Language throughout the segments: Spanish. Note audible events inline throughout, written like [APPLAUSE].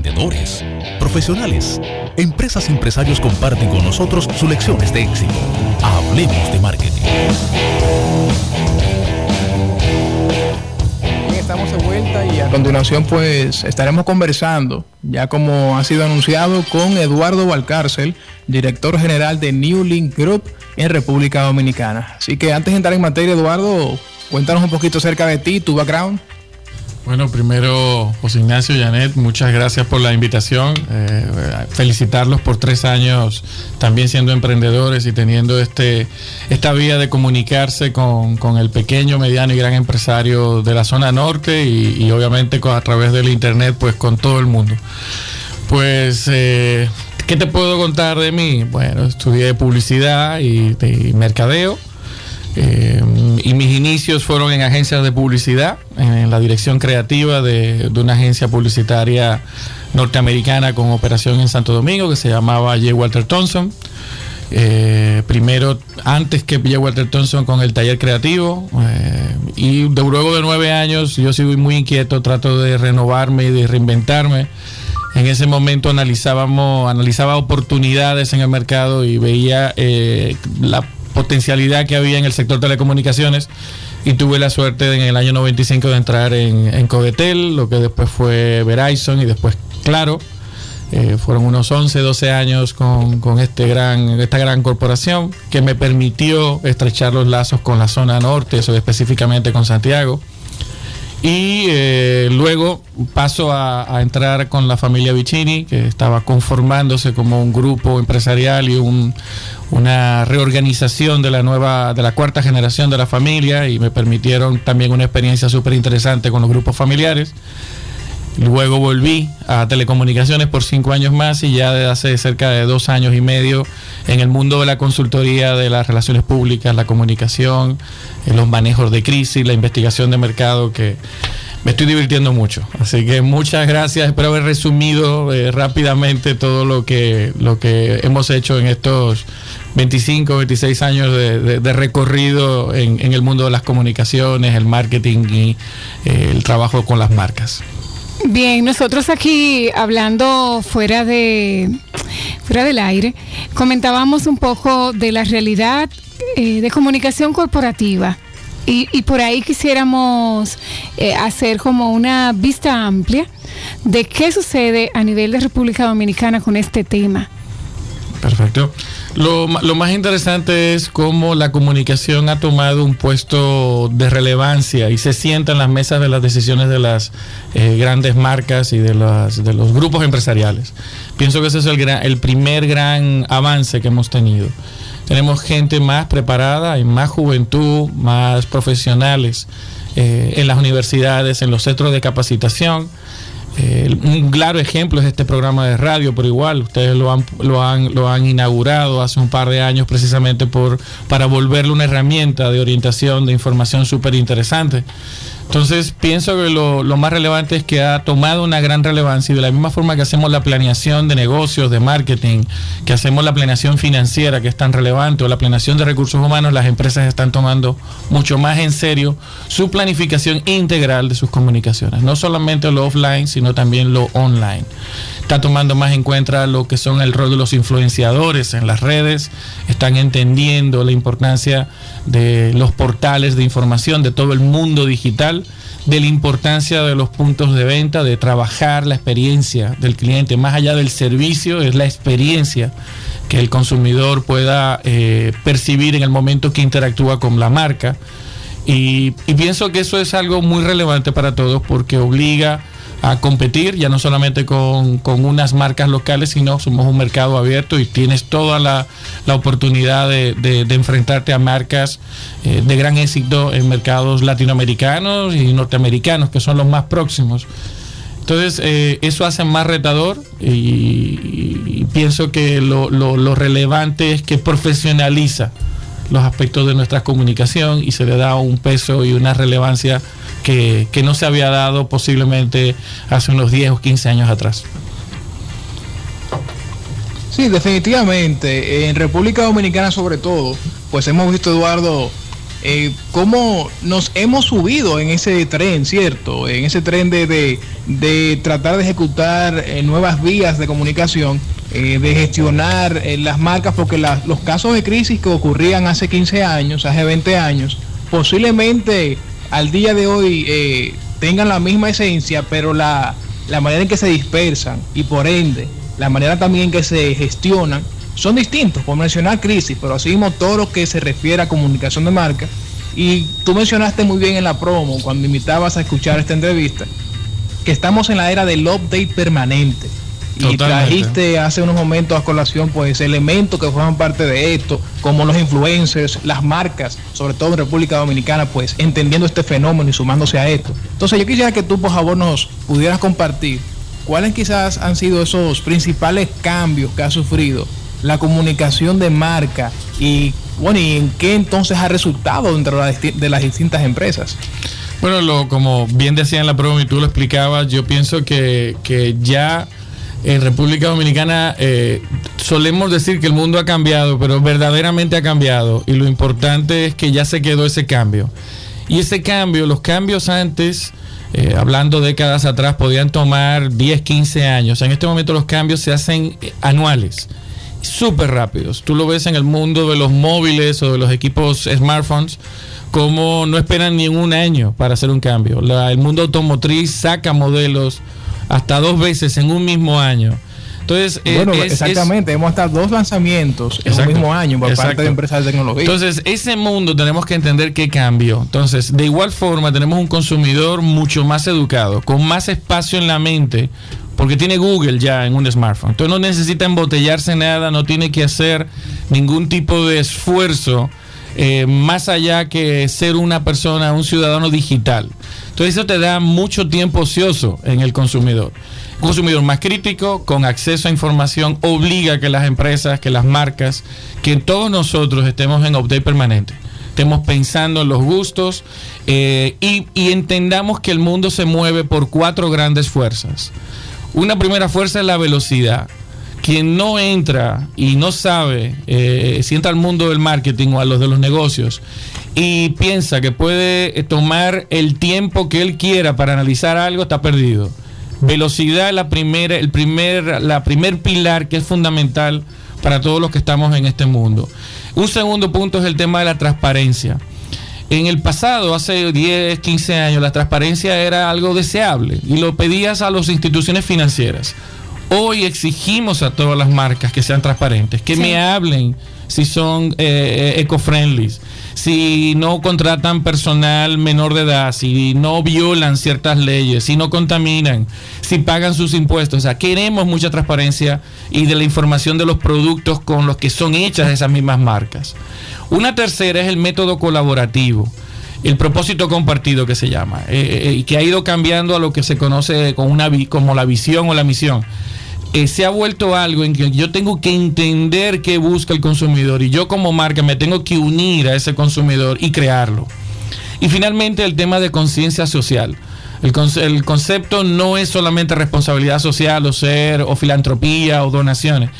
emprendedores, profesionales, empresas y empresarios comparten con nosotros sus lecciones de éxito. Hablemos de marketing. estamos de vuelta y a continuación pues estaremos conversando, ya como ha sido anunciado, con Eduardo Valcárcel, director general de New Link Group en República Dominicana. Así que antes de entrar en materia, Eduardo, cuéntanos un poquito acerca de ti, tu background. Bueno, primero, José Ignacio Janet, muchas gracias por la invitación. Eh, felicitarlos por tres años también siendo emprendedores y teniendo este, esta vía de comunicarse con, el pequeño, mediano y gran empresario de la zona norte y, obviamente a través del internet, pues con todo el mundo. Pues, eh, ¿qué te puedo contar de mí? Bueno, estudié publicidad y mercadeo eh, y mis inicios fueron en agencias de publicidad, en la dirección creativa de, una agencia publicitaria norteamericana con operación en Santo Domingo que se llamaba J. Walter Thompson. Eh, primero, antes que J. Walter Thompson con el taller creativo. Eh, y de, luego de nueve años, yo soy muy inquieto, trato de renovarme y de reinventarme. En ese momento analizábamos, analizaba oportunidades en el mercado y veía la potencialidad que había en el sector telecomunicaciones y tuve la suerte en el año 95 de entrar en, en Codetel, lo que después fue Verizon y después Claro. Eh, fueron unos 11, 12 años con, con, este gran, esta gran corporación que me permitió estrechar los lazos con la zona norte, eso específicamente con Santiago. Y eh, luego paso a, entrar con la familia Vicini, que estaba conformándose como un grupo empresarial y una reorganización de la nueva, de la cuarta generación de la familia, y me permitieron también una experiencia súper interesante con los grupos familiares. Luego volví a telecomunicaciones por cinco años más y ya desde hace cerca de dos años y medio en el mundo de la consultoría, de las relaciones públicas, la comunicación, en los manejos de crisis, la investigación de mercado, que me estoy divirtiendo mucho. Así que muchas gracias. Espero haber resumido eh, rápidamente todo lo que, lo que hemos hecho en estos 25, 26 años de, recorrido en, el mundo de las comunicaciones, el marketing y eh, el trabajo con las marcas. Bien, nosotros aquí hablando fuera de fuera del aire, comentábamos un poco de la realidad eh, de comunicación corporativa. Y, por ahí quisiéramos eh, hacer como una vista amplia de qué sucede a nivel de República Dominicana con este tema. Perfecto. Lo, más interesante es cómo la comunicación ha tomado un puesto de relevancia y se sienta en las mesas de las decisiones de las eh, grandes marcas y de, las, los grupos empresariales. Pienso que ese es el, el primer gran avance que hemos tenido. Tenemos gente más preparada, hay más juventud, más profesionales eh, en las universidades, en los centros de capacitación eh, un claro ejemplo es este programa de radio, por igual, ustedes lo han, lo han, lo han inaugurado hace un par de años precisamente por, para volverle una herramienta de orientación, de información súper interesante. Entonces, pienso que lo, más relevante es que ha tomado una gran relevancia y de la misma forma que hacemos la planeación de negocios, de marketing, que hacemos la planeación financiera, que es tan relevante, o la planeación de recursos humanos, las empresas están tomando mucho más en serio su planificación integral de sus comunicaciones, no solamente lo offline, sino también lo online. Está tomando más en cuenta lo que son el rol de los influenciadores en las redes, están entendiendo la importancia de los portales de información, de todo el mundo digital, de la importancia de los puntos de venta, de trabajar la experiencia del cliente, más allá del servicio, es la experiencia que el consumidor pueda eh, percibir en el momento que interactúa con la marca. y pienso que eso es algo muy relevante para todos porque obliga a competir, ya no solamente con, unas marcas locales, sino somos un mercado abierto y tienes toda la, oportunidad de, enfrentarte a marcas eh, de gran éxito en mercados latinoamericanos y norteamericanos, que son los más próximos. Entonces, eh, eso hace más retador y, pienso que lo, lo relevante es que profesionaliza los aspectos de nuestra comunicación y se le da un peso y una relevancia que, no se había dado posiblemente hace unos 10 o 15 años atrás. Sí, definitivamente. En República Dominicana sobre todo, pues hemos visto, Eduardo, eh, cómo nos hemos subido en ese tren, ¿cierto? En ese tren de, de, tratar de ejecutar eh, nuevas vías de comunicación, eh, de gestionar las marcas, porque los casos de crisis que ocurrían hace 15 años, hace 20 años, posiblemente al día de hoy tengan la misma esencia, pero la, la manera en que se dispersan y por ende la manera también en que se gestionan son distintos, por mencionar crisis, pero así mismo todo lo que se refiere a comunicación de marca. Y tú mencionaste muy bien en la promo, cuando invitabas a escuchar esta entrevista, que estamos en la era del update permanente. Y trajiste hace unos momentos a colación pues elementos que forman parte de esto, como los influencers, las marcas, sobre todo en República Dominicana, pues entendiendo este fenómeno y sumándose a esto. Entonces yo quisiera que tú por favor nos pudieras compartir cuáles quizás han sido esos principales cambios que ha sufrido la comunicación de marca y bueno, ¿y en qué entonces ha resultado dentro de las distintas empresas? Bueno, lo, como bien decía en la prueba y tú lo explicabas, yo pienso que, ya en República Dominicana eh, solemos decir que el mundo ha cambiado, pero verdaderamente ha cambiado y lo importante es que ya se quedó ese cambio. Y ese cambio, los cambios antes, eh, hablando décadas atrás, podían tomar 10, 15 años. En este momento los cambios se hacen eh, anuales súper rápidos. Tú lo ves en el mundo de los móviles o de los equipos smartphones, como no esperan ni un año para hacer un cambio. el mundo automotriz saca modelos hasta dos veces en un mismo año. Entonces, eh, bueno, exactamente, hemos hasta dos lanzamientos en un mismo año por parte de empresas de tecnología. Entonces, ese mundo tenemos que entender qué cambió. Entonces, de igual forma, tenemos un consumidor mucho más educado, con más espacio en la mente porque tiene Google ya en un smartphone. Entonces no necesita embotellarse nada, no tiene que hacer ningún tipo de esfuerzo eh, más allá que ser una persona, un ciudadano digital. Entonces eso te da mucho tiempo ocioso en el consumidor. Un consumidor más crítico, con acceso a información, obliga a que las empresas, que las marcas, que todos nosotros estemos en update permanente estemos pensando en los gustos eh, y, entendamos que el mundo se mueve por cuatro grandes fuerzas. Una primera fuerza es la velocidad. Quien no entra y no sabe, eh, si entra al mundo del marketing o a los de los negocios y piensa que puede eh, tomar el tiempo que él quiera para analizar algo, está perdido. Velocidad la primera, el primer, la primer pilar que es fundamental para todos los que estamos en este mundo. Un segundo punto es el tema de la transparencia. En el pasado, hace 10, 15 años, la transparencia era algo deseable y lo pedías a las instituciones financieras. Hoy exigimos a todas las marcas que sean transparentes, que me hablen si son eh, eh, eco-friendly, si no contratan personal menor de edad, si no violan ciertas leyes, si no contaminan, si pagan sus impuestos. O sea, queremos mucha transparencia y de la información de los productos con los que son hechas esas mismas marcas. Una tercera es el método colaborativo el propósito compartido que se llama, eh, eh, eh, que ha ido cambiando a lo que se conoce con una, como la visión o la misión. Se ha vuelto algo en que yo tengo que entender qué busca el consumidor y yo como marca me tengo que unir a ese consumidor y crearlo. Y finalmente el tema de conciencia social. El, el, concepto no es solamente responsabilidad social o ser o filantropía o donaciones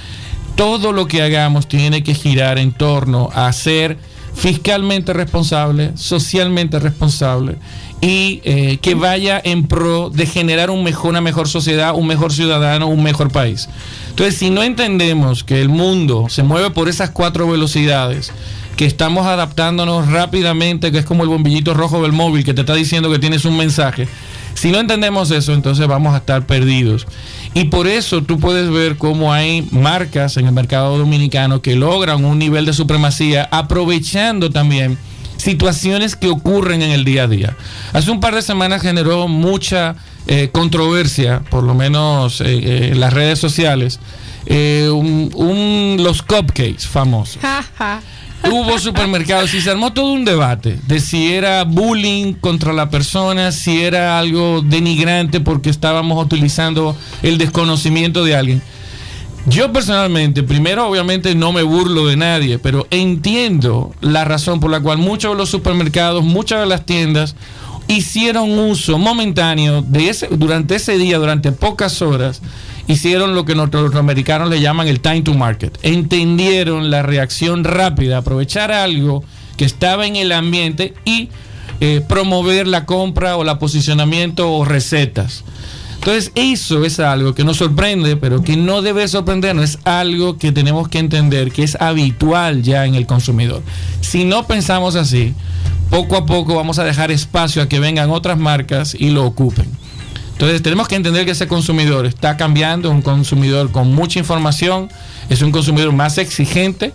todo lo que hagamos tiene que girar en torno a ser fiscalmente responsable, socialmente responsable y eh, que vaya en pro de generar un mejor, una mejor sociedad, un mejor ciudadano, un mejor país. Entonces, si no entendemos que el mundo se mueve por esas cuatro velocidades, que estamos adaptándonos rápidamente, que es como el bombillito rojo del móvil que te está diciendo que tienes un mensaje, si no entendemos eso, entonces vamos a estar perdidos. Y por eso tú puedes ver cómo hay marcas en el mercado dominicano que logran un nivel de supremacía aprovechando también situaciones que ocurren en el día a día. Hace un par de semanas generó mucha eh, controversia, por lo menos eh, eh, en las redes sociales, los cupcakes famosos. hubo supermercados y se armó todo un debate de si era bullying contra la persona, si era algo denigrante porque estábamos utilizando el desconocimiento de alguien. Yo personalmente, primero obviamente no me burlo de nadie, pero entiendo la razón por la cual muchos de los supermercados, muchas de las tiendas hicieron uso momentáneo de ese, durante ese día, durante pocas horas, hicieron lo que los americanos le llaman el time to market. Entendieron la reacción rápida, aprovechar algo que estaba en el ambiente y eh, promover la compra o la posicionamiento o recetas. Entonces eso es algo que nos sorprende, pero que no debe sorprendernos, es algo que tenemos que entender que es habitual ya en el consumidor. Si no pensamos así, poco a poco vamos a dejar espacio a que vengan otras marcas y lo ocupen. Entonces tenemos que entender que ese consumidor está cambiando, un consumidor con mucha información, es un consumidor más exigente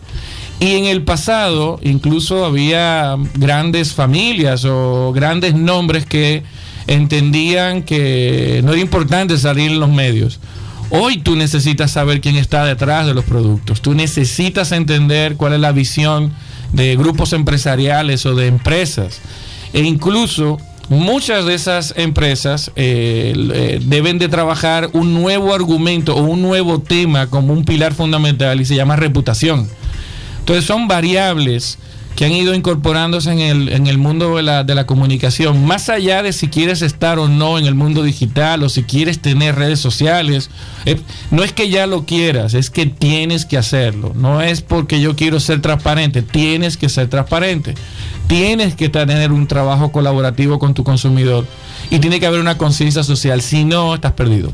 y en el pasado incluso había grandes familias o grandes nombres que entendían que no era importante salir en los medios. Hoy tú necesitas saber quién está detrás de los productos. Tú necesitas entender cuál es la visión de grupos empresariales o de empresas. E incluso muchas de esas empresas eh, deben de trabajar un nuevo argumento o un nuevo tema como un pilar fundamental y se llama reputación. Entonces son variables que han ido incorporándose en el, en el mundo de la, de la, comunicación, más allá de si quieres estar o no en el mundo digital o si quieres tener redes sociales, eh, no es que ya lo quieras, es que tienes que hacerlo, no es porque yo quiero ser transparente, tienes que ser transparente, tienes que tener un trabajo colaborativo con tu consumidor y tiene que haber una conciencia social, si no, estás perdido.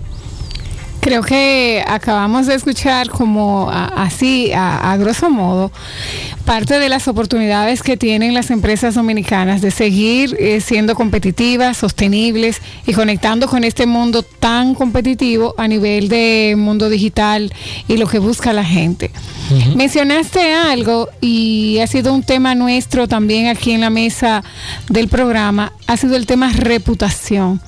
Creo que acabamos de escuchar como así, a, grosso modo, parte de las oportunidades que tienen las empresas dominicanas de seguir eh, siendo competitivas, sostenibles y conectando con este mundo tan competitivo a nivel de mundo digital y lo que busca la gente. Mencionaste algo y ha sido un tema nuestro también aquí en la mesa del programa, ha sido el tema reputación.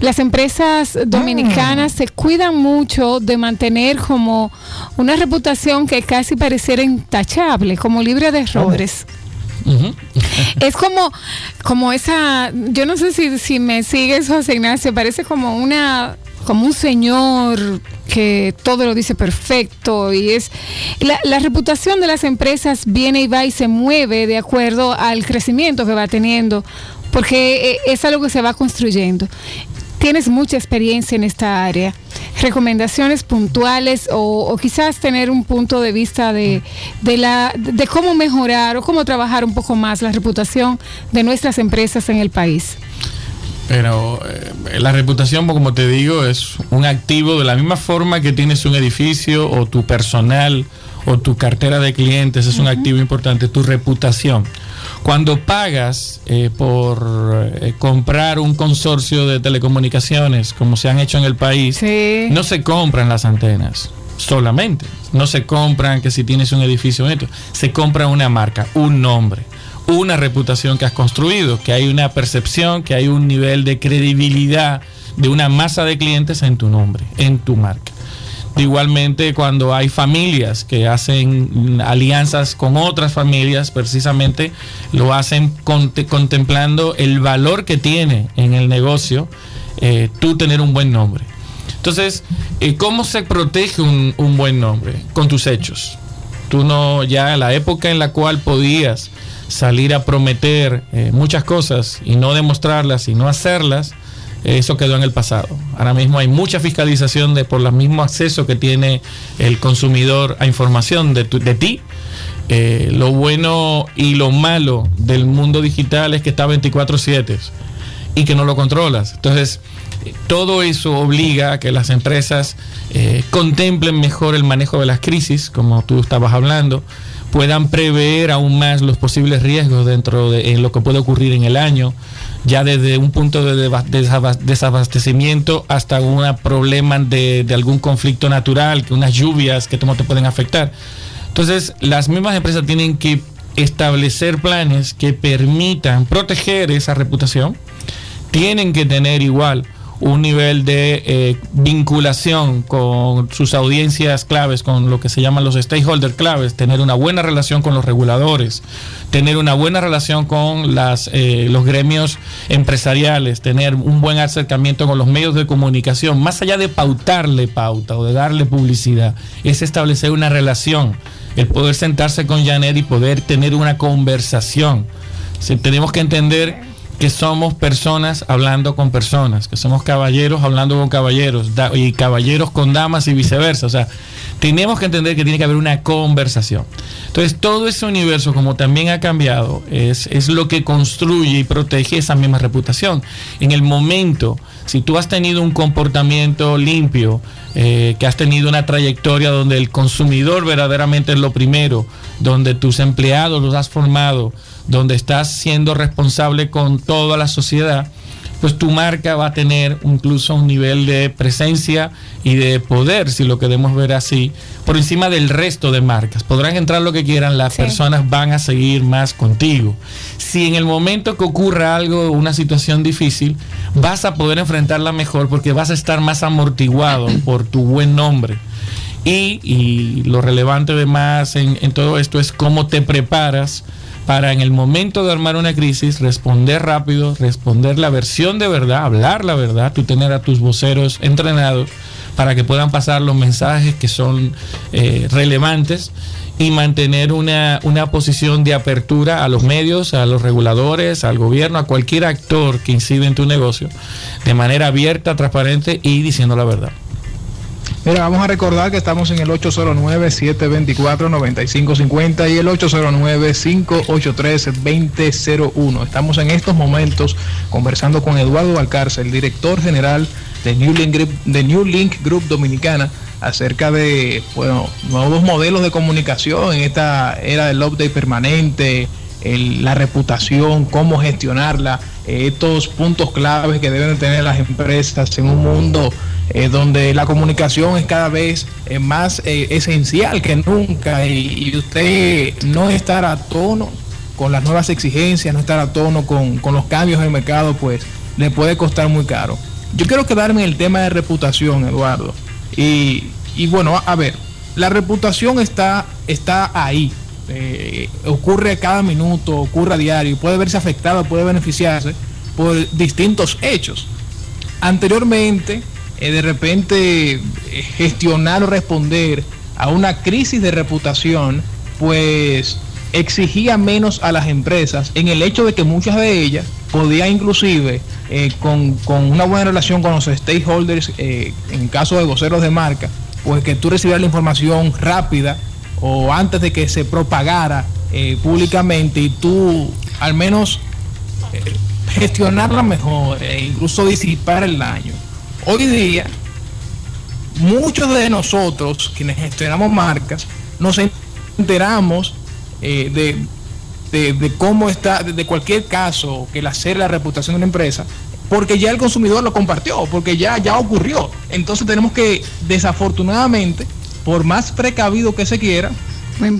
Las empresas dominicanas se cuidan mucho de mantener como una reputación que casi pareciera intachable, como libre de errores. [LAUGHS] es como, como esa, yo no sé si, si me sigues, José Ignacio, parece como una como un señor que todo lo dice perfecto y es la, la, reputación de las empresas viene y va y se mueve de acuerdo al crecimiento que va teniendo porque eh, es algo que se va construyendo. Tienes mucha experiencia en esta área. Recomendaciones puntuales o, quizás tener un punto de vista de, la, de cómo mejorar o cómo trabajar un poco más la reputación de nuestras empresas en el país. Pero eh, la reputación, como te digo, es un activo de la misma forma que tienes un edificio o tu personal o tu cartera de clientes es un activo importante, tu reputación. Cuando pagas eh, por eh, comprar un consorcio de telecomunicaciones, como se han hecho en el país, no se compran las antenas solamente. No se compran que si tienes un edificio, se compra una marca, un nombre, una reputación que has construido, que hay una percepción, que hay un nivel de credibilidad de una masa de clientes en tu nombre, en tu marca. Igualmente cuando hay familias que hacen alianzas con otras familias, precisamente lo hacen contemplando el valor que tiene en el negocio eh, tú tener un buen nombre. Entonces, eh, ¿cómo se protege un, buen nombre? Con tus hechos. Tú no, ya en la época en la cual podías salir a prometer eh, muchas cosas y no demostrarlas y no hacerlas, eso quedó en el pasado. Ahora mismo hay mucha fiscalización de, por el mismo acceso que tiene el consumidor a información de, de ti. Eh, lo bueno y lo malo del mundo digital es que está 24/7 y que no lo controlas. Entonces, todo eso obliga a que las empresas eh, contemplen mejor el manejo de las crisis, como tú estabas hablando, puedan prever aún más los posibles riesgos dentro de lo que puede ocurrir en el año, ya desde un punto de desabastecimiento hasta un problema de, algún conflicto natural, que unas lluvias que te pueden afectar. Entonces, las mismas empresas tienen que establecer planes que permitan proteger esa reputación, tienen que tener igual un nivel de eh, vinculación con sus audiencias claves, con lo que se llaman los stakeholders claves, tener una buena relación con los reguladores, tener una buena relación con las, eh, los gremios empresariales, tener un buen acercamiento con los medios de comunicación, más allá de pautarle pauta o de darle publicidad, es establecer una relación, el poder sentarse con Janet y poder tener una conversación. tenemos que entender que somos personas hablando con personas, que somos caballeros hablando con caballeros y caballeros con damas y viceversa. O sea, tenemos que entender que tiene que haber una conversación. Entonces, todo ese universo, como también ha cambiado, es, es lo que construye y protege esa misma reputación. En el momento, si tú has tenido un comportamiento limpio, eh, que has tenido una trayectoria donde el consumidor verdaderamente es lo primero, donde tus empleados los has formado, donde estás siendo responsable con toda la sociedad, pues tu marca va a tener incluso un nivel de presencia y de poder, si lo queremos ver así, por encima del resto de marcas. Podrán entrar lo que quieran, las personas van a seguir más contigo. Si en el momento que ocurra algo, una situación difícil, vas a poder enfrentarla mejor porque vas a estar más amortiguado [CLEARS THROAT] por tu buen nombre. Y, lo relevante además en, en todo esto es cómo te preparas para en el momento de armar una crisis responder rápido, responder la versión de verdad, hablar la verdad, tú tener a tus voceros entrenados para que puedan pasar los mensajes que son eh, relevantes y mantener una, una posición de apertura a los medios, a los reguladores, al gobierno, a cualquier actor que incide en tu negocio, de manera abierta, transparente y diciendo la verdad. Mira, vamos a recordar que estamos en el 809-724-9550 y el 809-583-2001. Estamos en estos momentos conversando con Eduardo Alcárcel, el director general de New Link Group, de New Link Group Dominicana, acerca de bueno, nuevos modelos de comunicación en esta era del update permanente, la reputación, cómo gestionarla, estos puntos claves que deben tener las empresas en un mundo eh, donde la comunicación es cada vez eh, más eh, esencial que nunca y, usted no estar a tono con las nuevas exigencias, no estar a tono con, con los cambios en el mercado, pues le puede costar muy caro. Yo quiero quedarme en el tema de reputación, Eduardo. Y, y bueno, a ver, la reputación está, está ahí. ocurre cada minuto, ocurre a diario, puede verse afectada, puede beneficiarse por distintos hechos. Anteriormente, eh, de repente eh, gestionar o responder a una crisis de reputación, pues exigía menos a las empresas en el hecho de que muchas de ellas podían inclusive eh, con, una buena relación con los stakeholders, en caso de voceros de marca, pues que tú recibieras la información rápida o antes de que se propagara públicamente y tú al menos gestionarla mejor e incluso disipar el daño. Hoy día, muchos de nosotros, quienes gestionamos marcas, nos enteramos eh, de, cómo está, de cualquier caso que la hacer la reputación de una empresa, porque ya el consumidor lo compartió, porque ya, ya ocurrió. Entonces tenemos que, desafortunadamente, por más precavido que se quiera,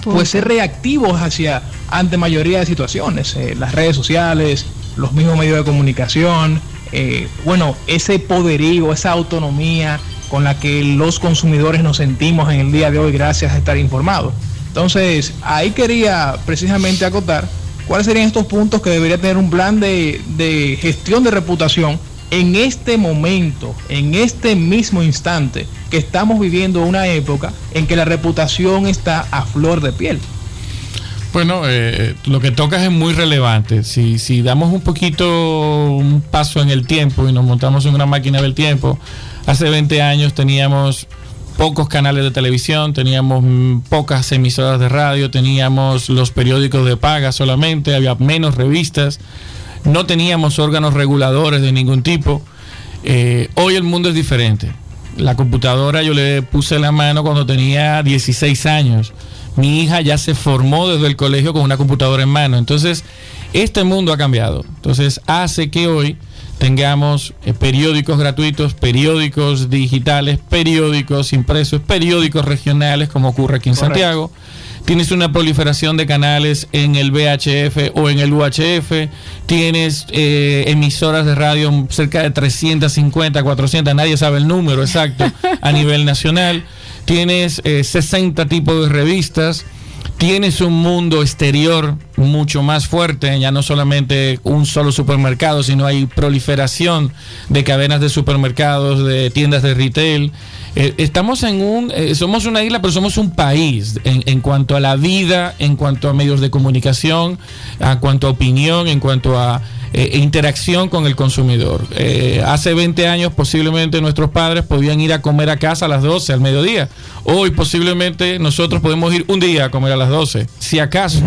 pues ser reactivos hacia ante mayoría de situaciones, eh, las redes sociales, los mismos medios de comunicación, eh, bueno, ese poderío, esa autonomía con la que los consumidores nos sentimos en el día de hoy gracias a estar informados. Entonces, ahí quería precisamente acotar cuáles serían estos puntos que debería tener un plan de, de gestión de reputación en este momento, en este mismo instante, que estamos viviendo una época en que la reputación está a flor de piel. Bueno, eh, lo que tocas es muy relevante. Si, si damos un poquito un paso en el tiempo y nos montamos en una máquina del tiempo, hace 20 años teníamos pocos canales de televisión, teníamos pocas emisoras de radio, teníamos los periódicos de paga solamente, había menos revistas, no teníamos órganos reguladores de ningún tipo. Eh, hoy el mundo es diferente. La computadora yo le puse la mano cuando tenía 16 años mi hija ya se formó desde el colegio con una computadora en mano. Entonces, este mundo ha cambiado. Entonces, hace que hoy tengamos eh, periódicos gratuitos, periódicos digitales, periódicos impresos, periódicos regionales, como ocurre aquí en Santiago. Tienes una proliferación de canales en el VHF o en el UHF. Tienes eh, emisoras de radio cerca de 350, 400, nadie sabe el número exacto a [LAUGHS] nivel nacional tienes 60 eh, tipos de revistas, tienes un mundo exterior mucho más fuerte, ya no solamente un solo supermercado, sino hay proliferación de cadenas de supermercados, de tiendas de retail. Eh, estamos en un, eh, somos una isla, pero somos un país en, en, cuanto a la vida, en cuanto a medios de comunicación, en cuanto a opinión, en cuanto a eh, interacción con el consumidor. Eh, hace 20 años posiblemente nuestros padres podían ir a comer a casa a las 12 al mediodía. Hoy posiblemente nosotros podemos ir un día a comer a las 12, si acaso.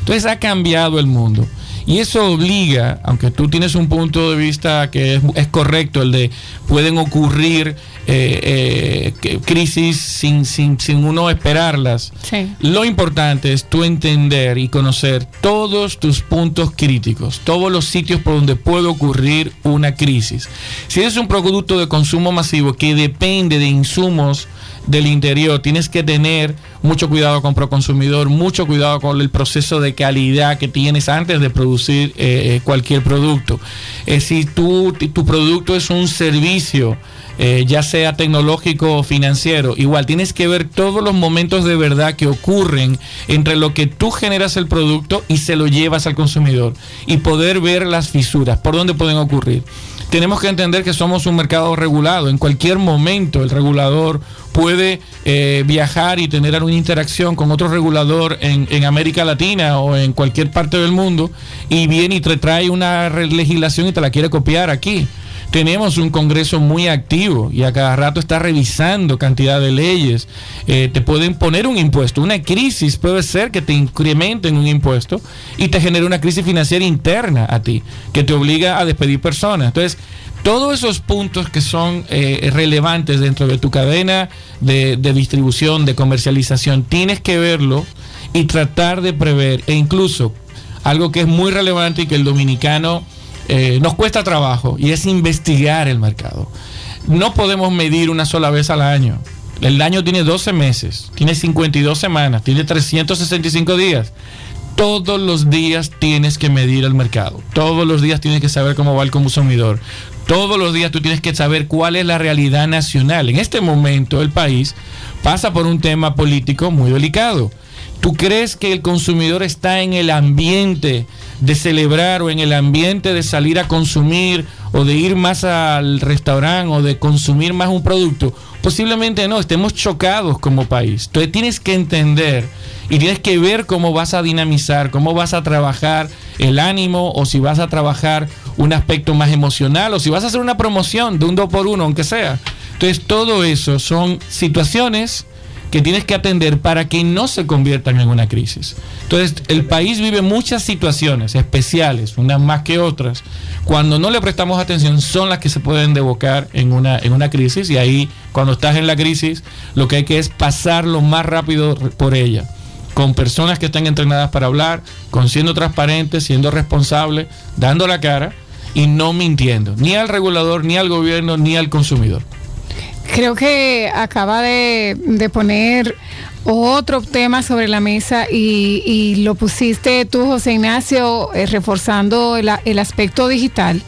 Entonces ha cambiado el mundo. Y eso obliga, aunque tú tienes un punto de vista que es, es correcto, el de pueden ocurrir eh, eh, crisis sin, sin, sin, uno esperarlas. Sí. Lo importante es tú entender y conocer todos tus puntos críticos, todos los sitios por donde puede ocurrir una crisis. Si es un producto de consumo masivo que depende de insumos, del interior. Tienes que tener mucho cuidado con Proconsumidor, mucho cuidado con el proceso de calidad que tienes antes de producir eh, cualquier producto. Eh, si tu, tu producto es un servicio, eh, ya sea tecnológico o financiero, igual tienes que ver todos los momentos de verdad que ocurren entre lo que tú generas el producto y se lo llevas al consumidor y poder ver las fisuras, por dónde pueden ocurrir tenemos que entender que somos un mercado regulado. En cualquier momento el regulador puede eh, viajar y tener alguna interacción con otro regulador en, en, América Latina o en cualquier parte del mundo y viene y te trae una legislación y te la quiere copiar aquí. Tenemos un Congreso muy activo y a cada rato está revisando cantidad de leyes. Eh, te pueden poner un impuesto. Una crisis puede ser que te incrementen un impuesto y te genere una crisis financiera interna a ti, que te obliga a despedir personas. Entonces, todos esos puntos que son eh, relevantes dentro de tu cadena de, de, distribución, de comercialización, tienes que verlo y tratar de prever. E incluso algo que es muy relevante y que el dominicano eh, nos cuesta trabajo y es investigar el mercado. No podemos medir una sola vez al año. El año tiene 12 meses, tiene 52 semanas, tiene 365 días todos los días tienes que medir el mercado. Todos los días tienes que saber cómo va el consumidor. Todos los días tú tienes que saber cuál es la realidad nacional. En este momento el país pasa por un tema político muy delicado. ¿Tú crees que el consumidor está en el ambiente de celebrar o en el ambiente de salir a consumir o de ir más al restaurante o de consumir más un producto? Posiblemente no, estemos chocados como país. Entonces tienes que entender y tienes que ver cómo vas a dinamizar, cómo vas a trabajar el ánimo o si vas a trabajar un aspecto más emocional o si vas a hacer una promoción de un 2 por 1 aunque sea. Entonces todo eso son situaciones que tienes que atender para que no se conviertan en una crisis. Entonces, el país vive muchas situaciones especiales, unas más que otras. Cuando no le prestamos atención, son las que se pueden devocar en una, en una crisis. Y ahí, cuando estás en la crisis, lo que hay que es pasar lo más rápido por ella. Con personas que están entrenadas para hablar, con siendo transparentes, siendo responsables, dando la cara y no mintiendo, ni al regulador, ni al gobierno, ni al consumidor. Creo que acaba de, de, poner otro tema sobre la mesa y, y lo pusiste tú, José Ignacio, eh, reforzando el, el, aspecto digital.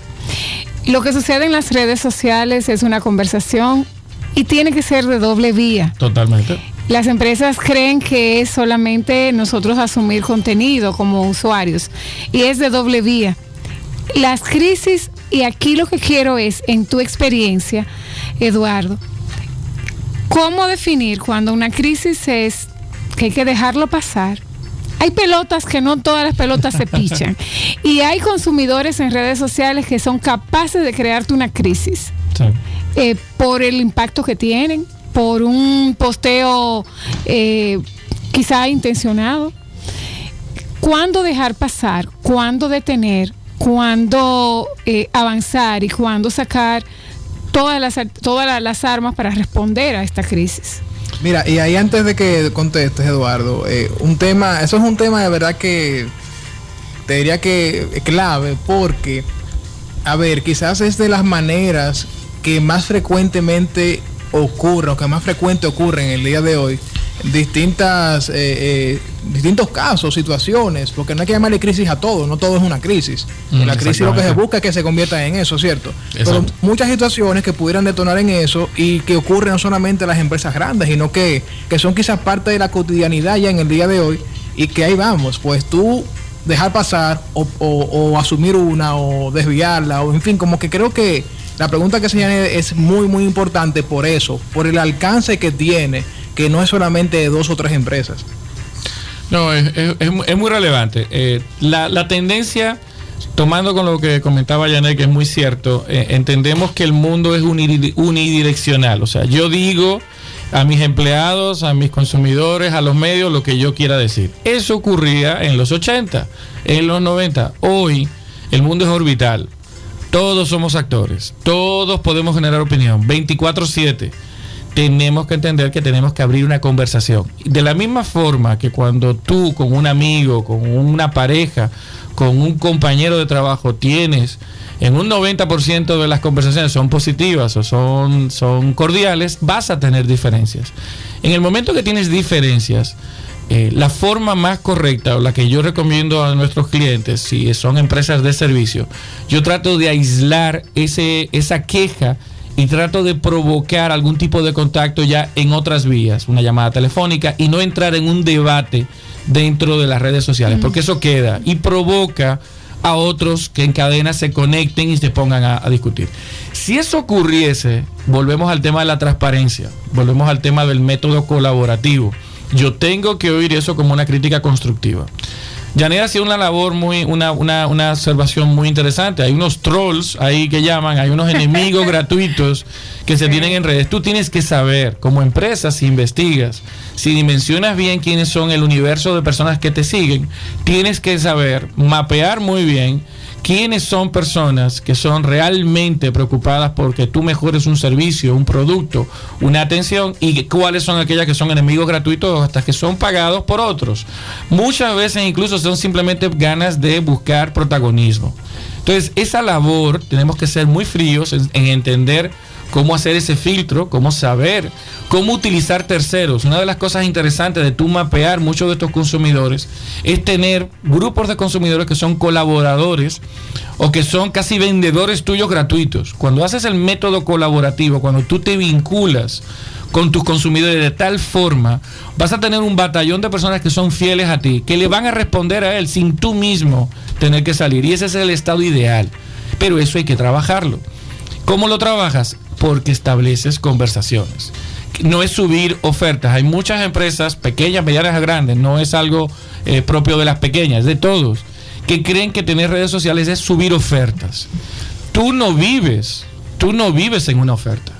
Lo que sucede en las redes sociales es una conversación y tiene que ser de doble vía. Totalmente. Las empresas creen que es solamente nosotros asumir contenido como usuarios y es de doble vía. Las crisis, y aquí lo que quiero es, en tu experiencia, Eduardo, ¿cómo definir cuando una crisis es que hay que dejarlo pasar? Hay pelotas que no todas las pelotas se pichan. [LAUGHS] y hay consumidores en redes sociales que son capaces de crearte una crisis Sí. eh, por el impacto que tienen, por un posteo eh, quizá intencionado. ¿Cuándo dejar pasar? ¿Cuándo detener? ¿Cuándo eh, avanzar? ¿Y cuándo sacar todas las, todas las armas para responder a esta crisis? Mira, y ahí antes de que contestes, Eduardo, eh, un tema, eso es un tema de verdad que te diría que es clave, porque, a ver, quizás es de las maneras que más frecuentemente ocurre, o que más frecuente ocurre en el día de hoy, distintas, eh, eh, distintos casos, situaciones, porque no hay que llamarle crisis a todo, no todo es una crisis. Mm, la crisis lo que se busca es que se convierta en eso, ¿cierto? Pero muchas situaciones que pudieran detonar en eso y que ocurren no solamente en las empresas grandes, sino que, que son quizás parte de la cotidianidad ya en el día de hoy y que ahí vamos, pues tú dejar pasar o, o- o asumir una o desviarla o en fin, como que creo que La pregunta que se es muy, muy importante por eso, por el alcance que tiene, que no es solamente de dos o tres empresas. No, es, muy relevante. Eh, la, tendencia, tomando con lo que comentaba Janet, que es muy cierto, eh, entendemos que el mundo es unidireccional. O sea, yo digo a mis empleados, a mis consumidores, a los medios, lo que yo quiera decir. Eso ocurría en los 80, en los 90. Hoy el mundo es orbital. Todos somos actores, todos podemos generar opinión, 24/7 tenemos que entender que tenemos que abrir una conversación. De la misma forma que cuando tú con un amigo, con una pareja, con un compañero de trabajo tienes en un 90% de las conversaciones son positivas o son, son cordiales, vas a tener diferencias. En el momento que tienes diferencias, eh, la forma más correcta o la que yo recomiendo a nuestros clientes, si son empresas de servicio, yo trato de aislar ese, esa queja y trato de provocar algún tipo de contacto ya en otras vías, una llamada telefónica y no entrar en un debate dentro de las redes sociales, porque eso queda y provoca a otros que en cadena se conecten y se pongan a, a, discutir. Si eso ocurriese, volvemos al tema de la transparencia, volvemos al tema del método colaborativo. Yo tengo que oír eso como una crítica constructiva. Janet sido una labor muy, una, una, una, observación muy interesante. Hay unos trolls ahí que llaman, hay unos enemigos [LAUGHS] gratuitos que se tienen en redes. Tú tienes que saber, como empresa, si investigas, si dimensionas bien quiénes son el universo de personas que te siguen, tienes que saber mapear muy bien quiénes son personas que son realmente preocupadas porque tú mejores un servicio, un producto, una atención y cuáles son aquellas que son enemigos gratuitos hasta que son pagados por otros. Muchas veces incluso son simplemente ganas de buscar protagonismo. Entonces, esa labor tenemos que ser muy fríos en, entender cómo hacer ese filtro, cómo saber, cómo utilizar terceros. Una de las cosas interesantes de tú mapear muchos de estos consumidores es tener grupos de consumidores que son colaboradores o que son casi vendedores tuyos gratuitos. Cuando haces el método colaborativo, cuando tú te vinculas con tus consumidores de tal forma, vas a tener un batallón de personas que son fieles a ti, que le van a responder a él sin tú mismo tener que salir. Y ese es el estado ideal. Pero eso hay que trabajarlo. ¿Cómo lo trabajas? Porque estableces conversaciones. No es subir ofertas. Hay muchas empresas, pequeñas, medianas, grandes, no es algo eh, propio de las pequeñas, de todos, que creen que tener redes sociales es subir ofertas. Tú no vives, tú no vives en una oferta.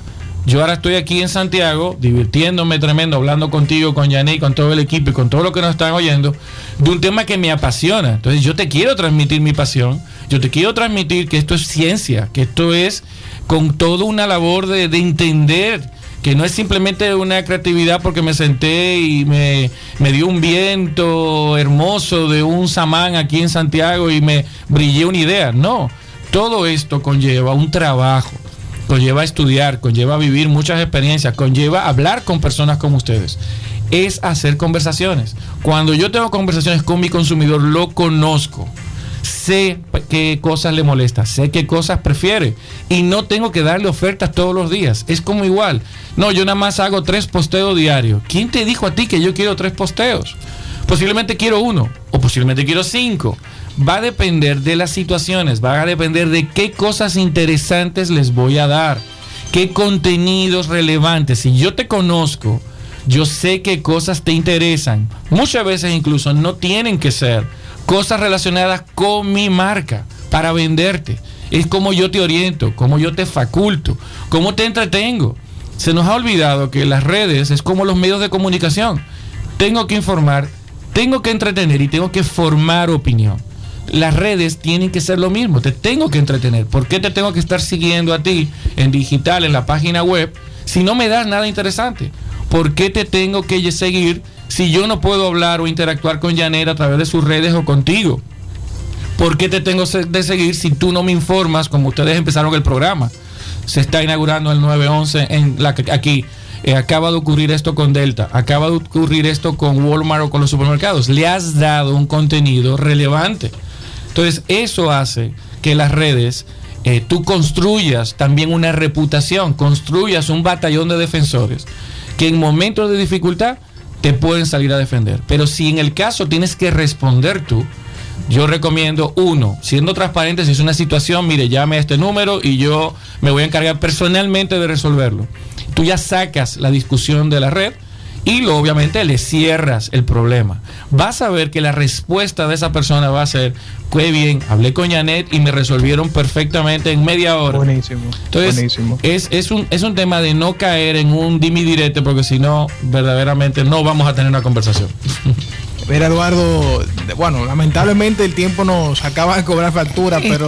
Yo ahora estoy aquí en Santiago, divirtiéndome tremendo, hablando contigo, con Yané, con todo el equipo y con todo lo que nos están oyendo, de un tema que me apasiona. Entonces yo te quiero transmitir mi pasión, yo te quiero transmitir que esto es ciencia, que esto es con toda una labor de, entender que no es simplemente una creatividad porque me senté y me, me, dio un viento hermoso de un samán aquí en Santiago y me brillé una idea. No, todo esto conlleva un trabajo conlleva estudiar, conlleva vivir muchas experiencias, conlleva hablar con personas como ustedes. Es hacer conversaciones. Cuando yo tengo conversaciones con mi consumidor, lo conozco. Sé qué cosas le molesta, sé qué cosas prefiere y no tengo que darle ofertas todos los días. Es como igual. No, yo nada más hago tres posteos diarios. ¿Quién te dijo a ti que yo quiero tres posteos? Posiblemente quiero uno o posiblemente quiero cinco va a depender de las situaciones, va a depender de qué cosas interesantes les voy a dar, qué contenidos relevantes. Si yo te conozco, yo sé qué cosas te interesan. Muchas veces incluso no tienen que ser cosas relacionadas con mi marca para venderte. Es como yo te oriento, como yo te faculto, cómo te entretengo. Se nos ha olvidado que las redes es como los medios de comunicación. Tengo que informar, tengo que entretener y tengo que formar opinión las redes tienen que ser lo mismo. Te tengo que entretener. ¿Por qué te tengo que estar siguiendo a ti en digital, en la página web, si no me das nada interesante? ¿Por qué te tengo que seguir si yo no puedo hablar o interactuar con Janet a través de sus redes o contigo? ¿Por qué te tengo de seguir si tú no me informas como ustedes empezaron el programa? Se está inaugurando el 911 en la, aquí. Eh, acaba de ocurrir esto con Delta, acaba de ocurrir esto con Walmart o con los supermercados. Le has dado un contenido relevante. Entonces, eso hace que las redes, eh, tú construyas también una reputación, construyas un batallón de defensores que en momentos de dificultad te pueden salir a defender. Pero si en el caso tienes que responder tú, yo recomiendo, uno, siendo transparente, si es una situación, mire, llame a este número y yo me voy a encargar personalmente de resolverlo. Tú ya sacas la discusión de la red y lo, obviamente le cierras el problema. Vas a ver que la respuesta de esa persona va a ser, qué bien, hablé con Janet y me resolvieron perfectamente en media hora. Buenísimo. Entonces, buenísimo. Es, es, un, es un tema de no caer en un dimi directo, porque si no, verdaderamente no vamos a tener una conversación. [LAUGHS] Mira, Eduardo, bueno, lamentablemente el tiempo nos acaba de cobrar factura, pero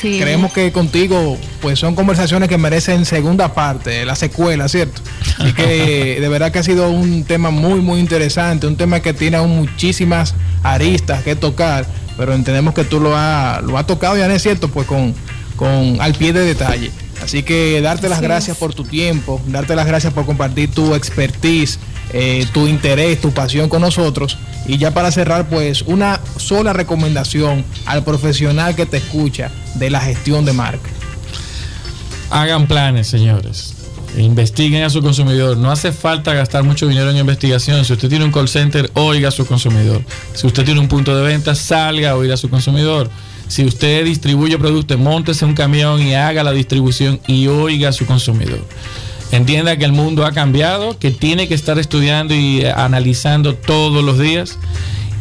creemos que contigo, pues son conversaciones que merecen segunda parte, la secuela, ¿cierto? Así que [LAUGHS] de verdad que ha sido un tema muy, muy interesante, un tema que tiene aún muchísimas aristas que tocar, pero entendemos que tú lo has lo ha tocado, ya no es cierto, pues con, con al pie de detalle. Así que darte las gracias por tu tiempo, darte las gracias por compartir tu expertise, eh, tu interés, tu pasión con nosotros. Y ya para cerrar, pues una sola recomendación al profesional que te escucha de la gestión de marca. Hagan planes, señores. Investiguen a su consumidor. No hace falta gastar mucho dinero en investigación. Si usted tiene un call center, oiga a su consumidor. Si usted tiene un punto de venta, salga a oír a su consumidor. Si usted distribuye productos, montese un camión y haga la distribución y oiga a su consumidor. Entienda que el mundo ha cambiado, que tiene que estar estudiando y analizando todos los días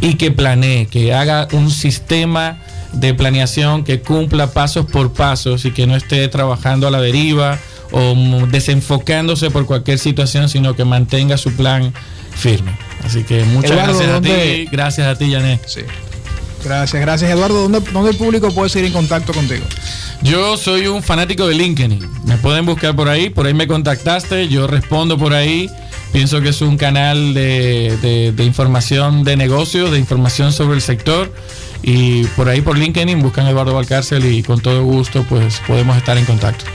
y que planee, que haga un sistema de planeación que cumpla pasos por pasos y que no esté trabajando a la deriva o desenfocándose por cualquier situación, sino que mantenga su plan firme. Así que muchas gracias a ti, gracias a ti, Janet. Sí. Gracias, gracias Eduardo. ¿Dónde, el público puede seguir en contacto contigo? Yo soy un fanático de LinkedIn. Me pueden buscar por ahí, por ahí me contactaste, yo respondo por ahí. Pienso que es un canal de, información de negocios, de información sobre el sector. Y por ahí por LinkedIn buscan Eduardo Valcárcel y con todo gusto pues podemos estar en contacto.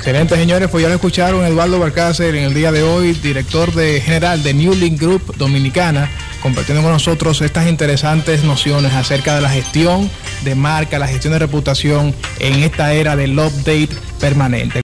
Excelente, señores. Pues ya lo escucharon Eduardo Valcárcel en el día de hoy, director general de New Link Group Dominicana compartiendo con nosotros estas interesantes nociones acerca de la gestión de marca, la gestión de reputación en esta era del update permanente.